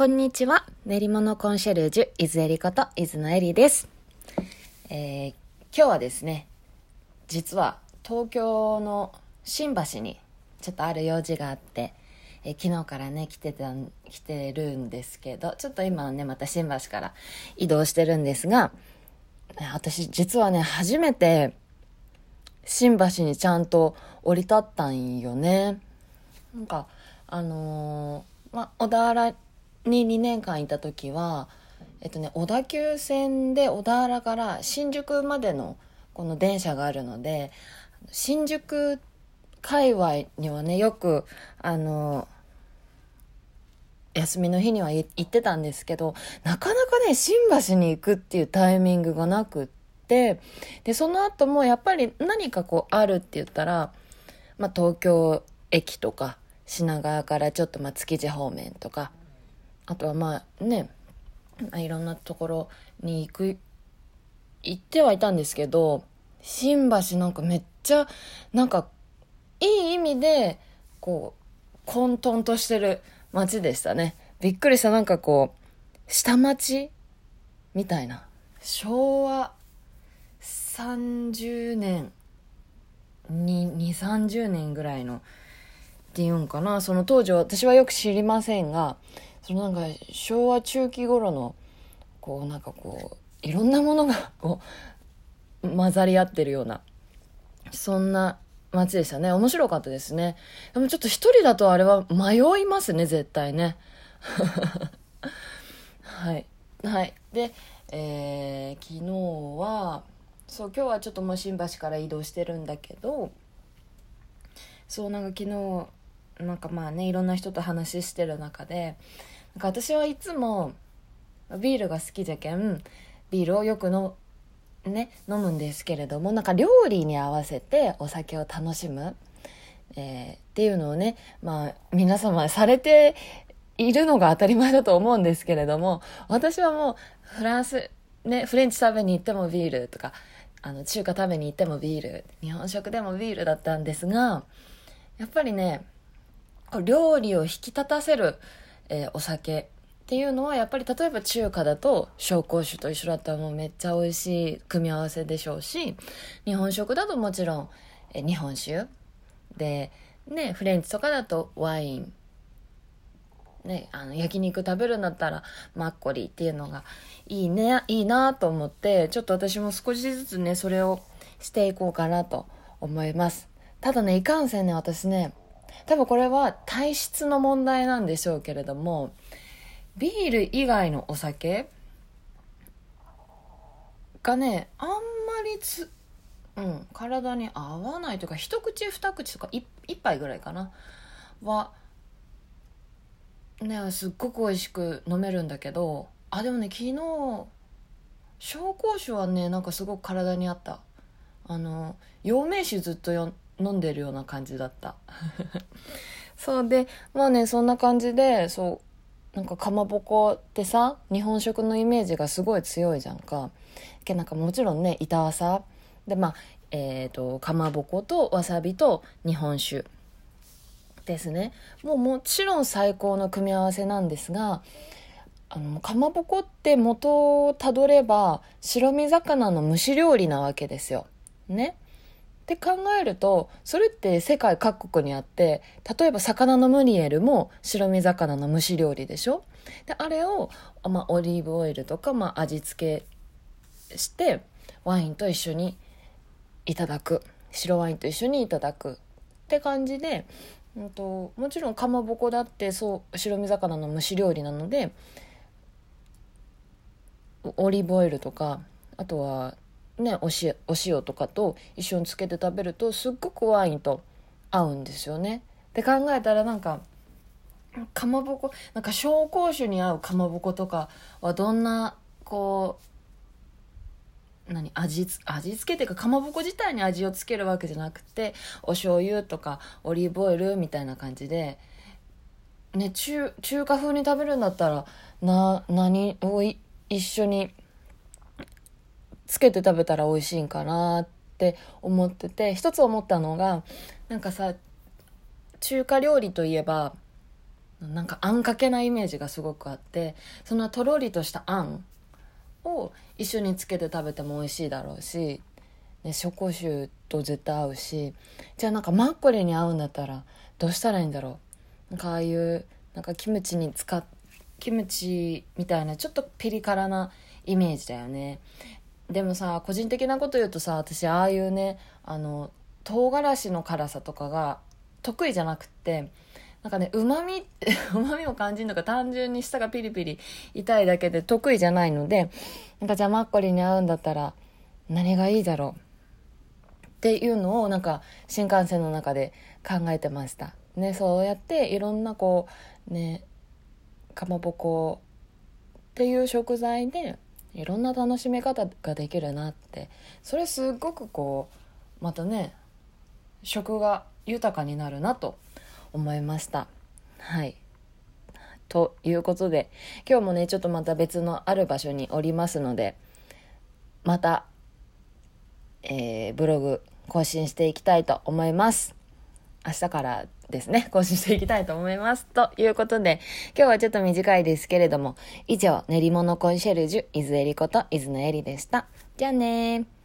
こんにちは。練り物コンシェルジュ、伊豆えりこと伊豆のえりです。えー、今日はですね、実は東京の新橋にちょっとある用事があって、えー、昨日からね、来てた、来てるんですけど、ちょっと今はね、また新橋から移動してるんですが、私実はね、初めて新橋にちゃんと降り立ったんよね。なんか、あのー、ま小田原に2年間いた時は、えっとね、小田急線で小田原から新宿までのこの電車があるので、新宿界隈にはね、よく、あの、休みの日には行ってたんですけど、なかなかね、新橋に行くっていうタイミングがなくって、で、その後もやっぱり何かこうあるって言ったら、まあ、東京駅とか、品川からちょっとまあ築地方面とか、あとはまあね、いろんなところに行く、行ってはいたんですけど、新橋なんかめっちゃ、なんか、いい意味で、こう、混沌としてる街でしたね。びっくりした、なんかこう、下町みたいな。昭和30年に、2、30年ぐらいのていうんかな。その当時私はよく知りませんが、そのなんか昭和中期頃のこうなんかこういろんなものが こう混ざり合ってるようなそんな街でしたね。面白かったですね。でもちょっと一人だとあれは迷いますね絶対ね。はい。はい。で、えー、昨日はそう今日はちょっともう新橋から移動してるんだけどそうなんか昨日なんかまあねいろんな人と話してる中でなんか私はいつもビールが好きじゃけんビールをよくのね飲むんですけれどもなんか料理に合わせてお酒を楽しむ、えー、っていうのをねまあ皆様されているのが当たり前だと思うんですけれども私はもうフランスねフレンチ食べに行ってもビールとかあの中華食べに行ってもビール日本食でもビールだったんですがやっぱりね料理を引き立たせる、えー、お酒っていうのはやっぱり例えば中華だと紹興酒と一緒だったらもうめっちゃ美味しい組み合わせでしょうし日本食だともちろん、えー、日本酒でねフレンチとかだとワインね、あの焼肉食べるんだったらマッコリーっていうのがいいねいいなと思ってちょっと私も少しずつねそれをしていこうかなと思います。ただねいかんせんね私ね多分これは体質の問題なんでしょうけれどもビール以外のお酒がねあんまりつ、うん、体に合わないというか一口二口とか一杯ぐらいかなはねすっごく美味しく飲めるんだけどあでもね昨日紹興酒はねなんかすごく体に合った。あの陽明酒ずっとよ飲んでるような感じだった。そうでまあねそんな感じでそうなんかかまぼこってさ日本食のイメージがすごい強いじゃんか。けなんかもちろんね板わさでまあえっ、ー、とかまぼことわさびと日本酒。ですね。もうもちろん最高の組み合わせなんですがあのかまぼこって元をたどれば白身魚の蒸し料理なわけですよ。ね。って考えるとそれって世界各国にあって例えば魚のムニエルも白身魚の蒸し料理でしょ？であれを、まあ、オリーブオイルとか、まあ、味付けしてワインと一緒にいただく。白ワインと一緒にいただく。って感じで、うんと、もちろんかまぼこだってそう白身魚の蒸し料理なのでオリーブオイルとかあとはねおしお塩とかと一緒につけて食べるとすっごくワインと合うんですよね。で考えたらなんかかまぼこなんか紹興酒に合うかまぼことかはどんなこう何味味付けっていうかかまぼこ自体に味をつけるわけじゃなくてお醤油とかオリーブオイルみたいな感じで、ね、中中華風に食べるんだったらな何を一緒につけて食べたら美味しいんかなって思ってて一つ思ったのがなんかさ中華料理といえばなんかあんかけなイメージがすごくあってそのとろりとしたあんを一緒につけて食べても美味しいだろうし、ね、紹興酒と絶対合うしじゃあなんかマッコリに合うんだったらどうしたらいいんだろう？なんかああいうなんかキムチに使っキムチみたいなちょっとピリ辛なイメージだよね。でもさ個人的なこと言うとさ私ああいうねあの唐辛子の辛さとかが得意じゃなくってなんかねうまみうまみを感じるのが単純に舌がピリピリ痛いだけで得意じゃないのでなんかじゃあマッコリに合うんだったら何がいいだろう？っていうのをなんか新幹線の中で考えてました。ねそうやっていろんなこうねかまぼこっていう食材でいろんな楽しみ方ができるなって。それすっごくこうまたね食が豊かになるなと思いました。はい。ということで今日もねちょっとまた別のある場所におりますのでまた、えー、ブログ更新していきたいと思います。明日からですね、更新していきたいと思います。ということで、今日はちょっと短いですけれども、以上、練り物コンシェルジュ、伊豆えりこと伊豆のえりでした。じゃあねー。